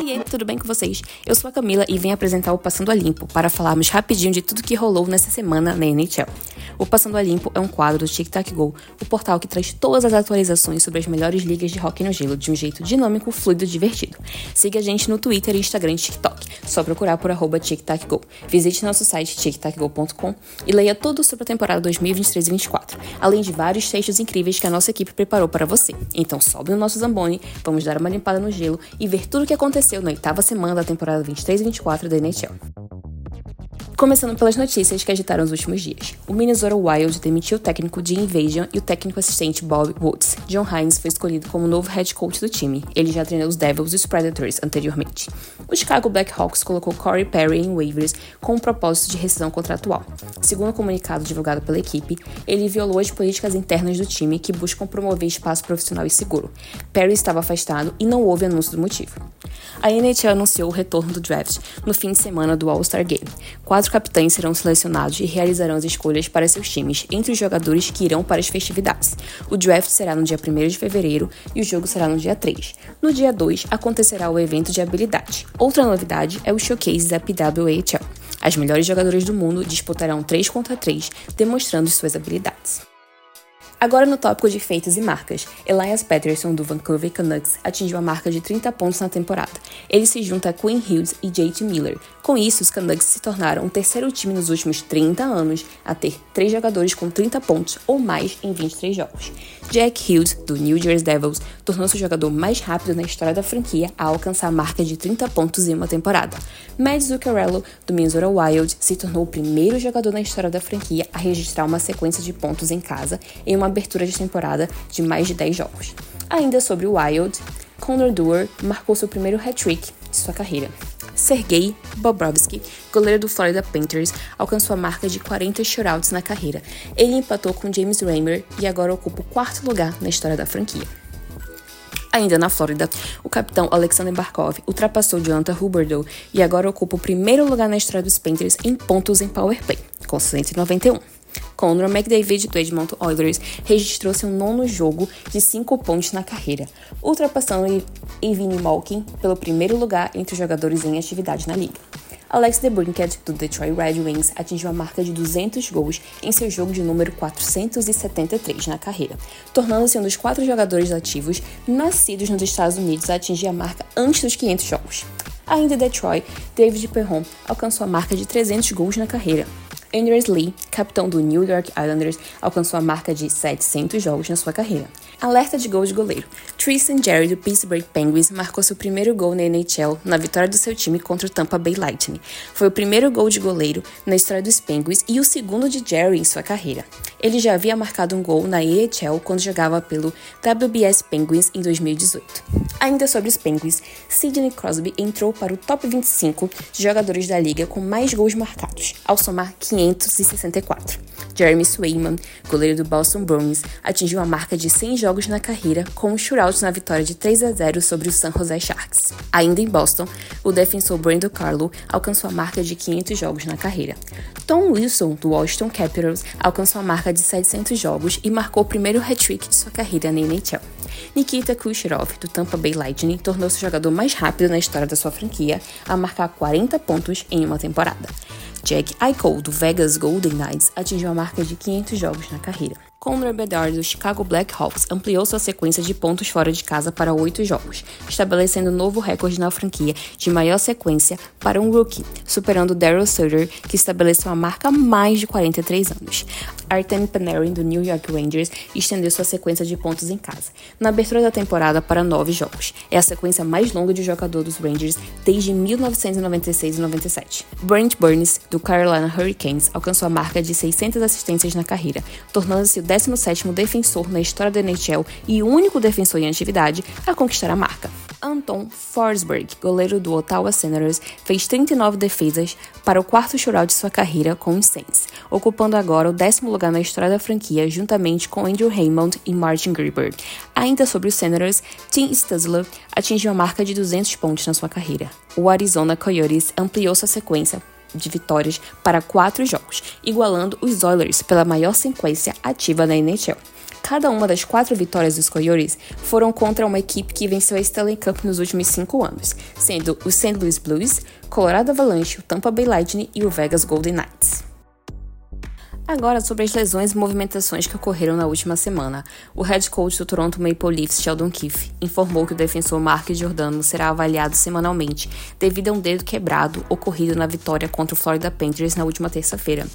Oiê, tudo bem com vocês? Eu sou a Camila e venho apresentar o Passando a Limpo para falarmos rapidinho de tudo que rolou nessa semana na NHL. O Passando a Limpo é um quadro do Tic Tac Go, o portal que traz todas as atualizações sobre as melhores ligas de hockey no gelo de um jeito dinâmico, fluido e divertido. Siga a gente no Twitter, Instagram e TikTok. Só procurar por arroba TicTacGo. Visite nosso site tictacgo.com e leia tudo sobre a temporada 2023 e 2024, além de vários textos incríveis que a nossa equipe preparou para você. Então sobe no nosso Zamboni, vamos dar uma limpada no gelo e ver tudo o que aconteceu aconteceu na oitava semana da temporada 23 e 24 da NHL. Começando pelas notícias que agitaram os últimos dias. O Minnesota Wild demitiu o técnico de Invasion e o técnico assistente Bob Woods. John Hines foi escolhido como novo head coach do time. Ele já treinou os Devils e os Predators anteriormente. O Chicago Blackhawks colocou Corey Perry em waivers com o propósito de rescisão contratual. Segundo o comunicado divulgado pela equipe, ele violou as políticas internas do time que buscam promover espaço profissional e seguro. Perry estava afastado e não houve anúncio do motivo. A NHL anunciou o retorno do draft no fim de semana do All-Star Game. Quatro quatro capitães serão selecionados e realizarão as escolhas para seus times entre os jogadores que irão para as festividades. O draft será no dia 1 de fevereiro e o jogo será no dia 3. No dia 2 acontecerá o evento de habilidade. Outra novidade é o showcase da PWHL. As melhores jogadoras do mundo disputarão 3 contra 3, demonstrando suas habilidades. Agora no tópico de feitos e marcas, Elias Patterson do Vancouver Canucks atingiu a marca de 30 pontos na temporada. Ele se junta a Quinn Hughes e JT Miller. Com isso, os Canucks se tornaram o terceiro time nos últimos 30 anos a ter três jogadores com 30 pontos ou mais em 23 jogos. Jack Hughes, do New Jersey Devils, tornou-se o jogador mais rápido na história da franquia a alcançar a marca de 30 pontos em uma temporada. Matt Zuccarello, do Minnesota Wild, se tornou o primeiro jogador na história da franquia a registrar uma sequência de pontos em casa em uma abertura de temporada de mais de 10 jogos. Ainda sobre o Wild, Connor Dewar marcou seu primeiro hat-trick de sua carreira. Sergei Bobrovsky, goleiro do Florida Panthers, alcançou a marca de 40 shutouts na carreira. Ele empatou com James Reimer e agora ocupa o quarto lugar na história da franquia. Ainda na Flórida, o capitão Alexander Barkov ultrapassou Jonathan Huberdeau e agora ocupa o primeiro lugar na história dos Panthers em pontos em power play, com 191. Conor McDavid do Edmonton Oilers registrou seu nono jogo de 5 pontos na carreira, ultrapassando Evgeny Malkin pelo primeiro lugar entre os jogadores em atividade na liga. Alex DeBrincat, do Detroit Red Wings, atingiu a marca de 200 gols em seu jogo de número 473 na carreira, tornando-se um dos quatro jogadores ativos nascidos nos Estados Unidos a atingir a marca antes dos 500 jogos. Ainda em Detroit, David Perron alcançou a marca de 300 gols na carreira, Anders Lee, capitão do New York Islanders, alcançou a marca de 700 jogos na sua carreira. Alerta de gol de goleiro. Tristan Jerry do Pittsburgh Penguins marcou seu primeiro gol na NHL na vitória do seu time contra o Tampa Bay Lightning. Foi o primeiro gol de goleiro na história dos Penguins e o segundo de Jerry em sua carreira. Ele já havia marcado um gol na AHL quando jogava pelo WBS Penguins em 2018. Ainda sobre os Penguins, Sidney Crosby entrou para o top 25 de jogadores da liga com mais gols marcados, ao somar 564. Jeremy Swayman, goleiro do Boston Bruins, atingiu a marca de 100 jogos na carreira com um shootout na vitória de 3 a 0 sobre o San Jose Sharks. Ainda em Boston, o defensor Brandon Carlo alcançou a marca de 500 jogos na carreira. Tom Wilson, do Washington Capitals, alcançou a marca de 700 jogos e marcou o primeiro hat-trick de sua carreira na NHL. Nikita Kucherov, do Tampa Bay Lightning, tornou-se o jogador mais rápido na história da sua franquia a marcar 40 pontos em uma temporada. Jack Eichel, do Vegas Golden Knights, atingiu a marca de 500 jogos na carreira. Conor Bedard do Chicago Blackhawks ampliou sua sequência de pontos fora de casa para oito jogos, estabelecendo um novo recorde na franquia de maior sequência para um rookie, superando Daryl Sutter, que estabeleceu a marca há mais de 43 anos. Artem Panarin do New York Rangers estendeu sua sequência de pontos em casa, na abertura da temporada para nove jogos. É a sequência mais longa de jogador dos Rangers desde 1996 e 97. Brent Burns do Carolina Hurricanes alcançou a marca de 600 assistências na carreira, tornando-se 17º defensor na história da NHL e único defensor em atividade a conquistar a marca. Anton Forsberg, goleiro do Ottawa Senators, fez 39 defesas para o quarto shootout de sua carreira com os Saints, ocupando agora o décimo lugar na história da franquia juntamente com Andrew Raymond e Martin Grieber. Ainda sobre os Senators, Tim Stutzler atingiu a marca de 200 pontos na sua carreira. O Arizona Coyotes ampliou sua sequência de vitórias para quatro jogos, igualando os Oilers pela maior sequência ativa na NHL. Cada uma das quatro vitórias dos Coyotes foram contra uma equipe que venceu a Stanley Cup nos últimos cinco anos, sendo o St. Louis Blues, Colorado Avalanche, o Tampa Bay Lightning e o Vegas Golden Knights. Agora sobre as lesões e movimentações que ocorreram na última semana. O head coach do Toronto Maple Leafs, Sheldon Keefe, informou que o defensor Mark Giordano será avaliado semanalmente devido a um dedo quebrado ocorrido na vitória contra o Florida Panthers na última terça-feira.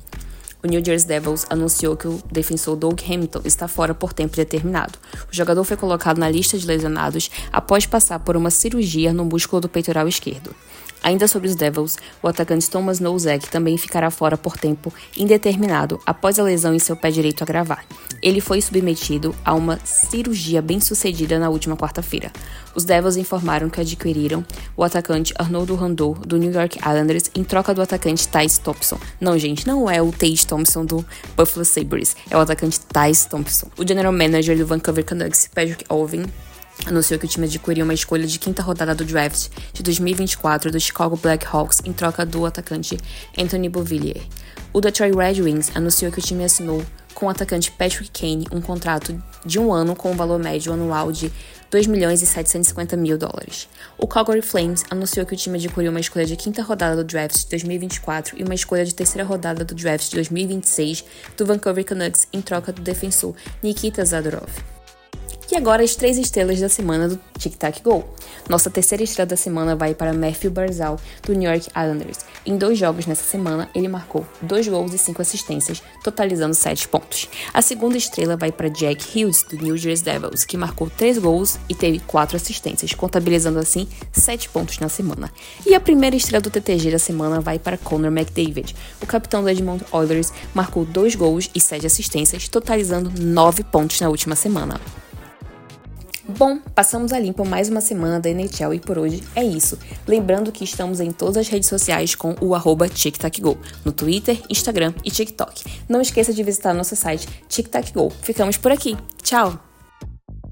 O New Jersey Devils anunciou que o defensor Doug Hamilton está fora por tempo determinado. O jogador foi colocado na lista de lesionados após passar por uma cirurgia no músculo do peitoral esquerdo. Ainda sobre os Devils, o atacante Thomas Nozek também ficará fora por tempo indeterminado após a lesão em seu pé direito agravar. Ele foi submetido a uma cirurgia bem sucedida na última quarta-feira. Os Devils informaram que adquiriram o atacante Arnoldo Randall do New York Islanders em troca do atacante Thais Thompson. Não, gente, não é o Tage Thompson do Buffalo Sabres, é o atacante Thais Thompson. O general manager do Vancouver Canucks, Patrick Alvin, anunciou que o time adquiriu uma escolha de quinta rodada do draft de 2024 do Chicago Blackhawks em troca do atacante Anthony Beauvillier. O Detroit Red Wings anunciou que o time assinou com o atacante Patrick Kane um contrato de um ano com um valor médio anual de 2 milhões e 750 mil dólares. O Calgary Flames anunciou que o time adquiriu uma escolha de quinta rodada do draft de 2024 e uma escolha de terceira rodada do draft de 2026 do Vancouver Canucks em troca do defensor Nikita Zadorov. E agora as três estrelas da semana do Tic Tac Go. Nossa terceira estrela da semana vai para Matthew Barzal, do New York Islanders. Em dois jogos nessa semana, ele marcou dois gols e cinco assistências, totalizando sete pontos. A segunda estrela vai para Jack Hughes, do New Jersey Devils, que marcou três gols e teve quatro assistências, contabilizando assim sete pontos na semana. E a primeira estrela do TTG da semana vai para Connor McDavid. O capitão do Edmonton Oilers marcou dois gols e sete assistências, totalizando nove pontos na última semana. Bom, passamos a limpo mais uma semana da NHL e por hoje é isso. Lembrando que estamos em todas as redes sociais com o arroba TicTacGo, no Twitter, Instagram e TikTok. Não esqueça de visitar nosso site TicTacGo. Ficamos por aqui. Tchau!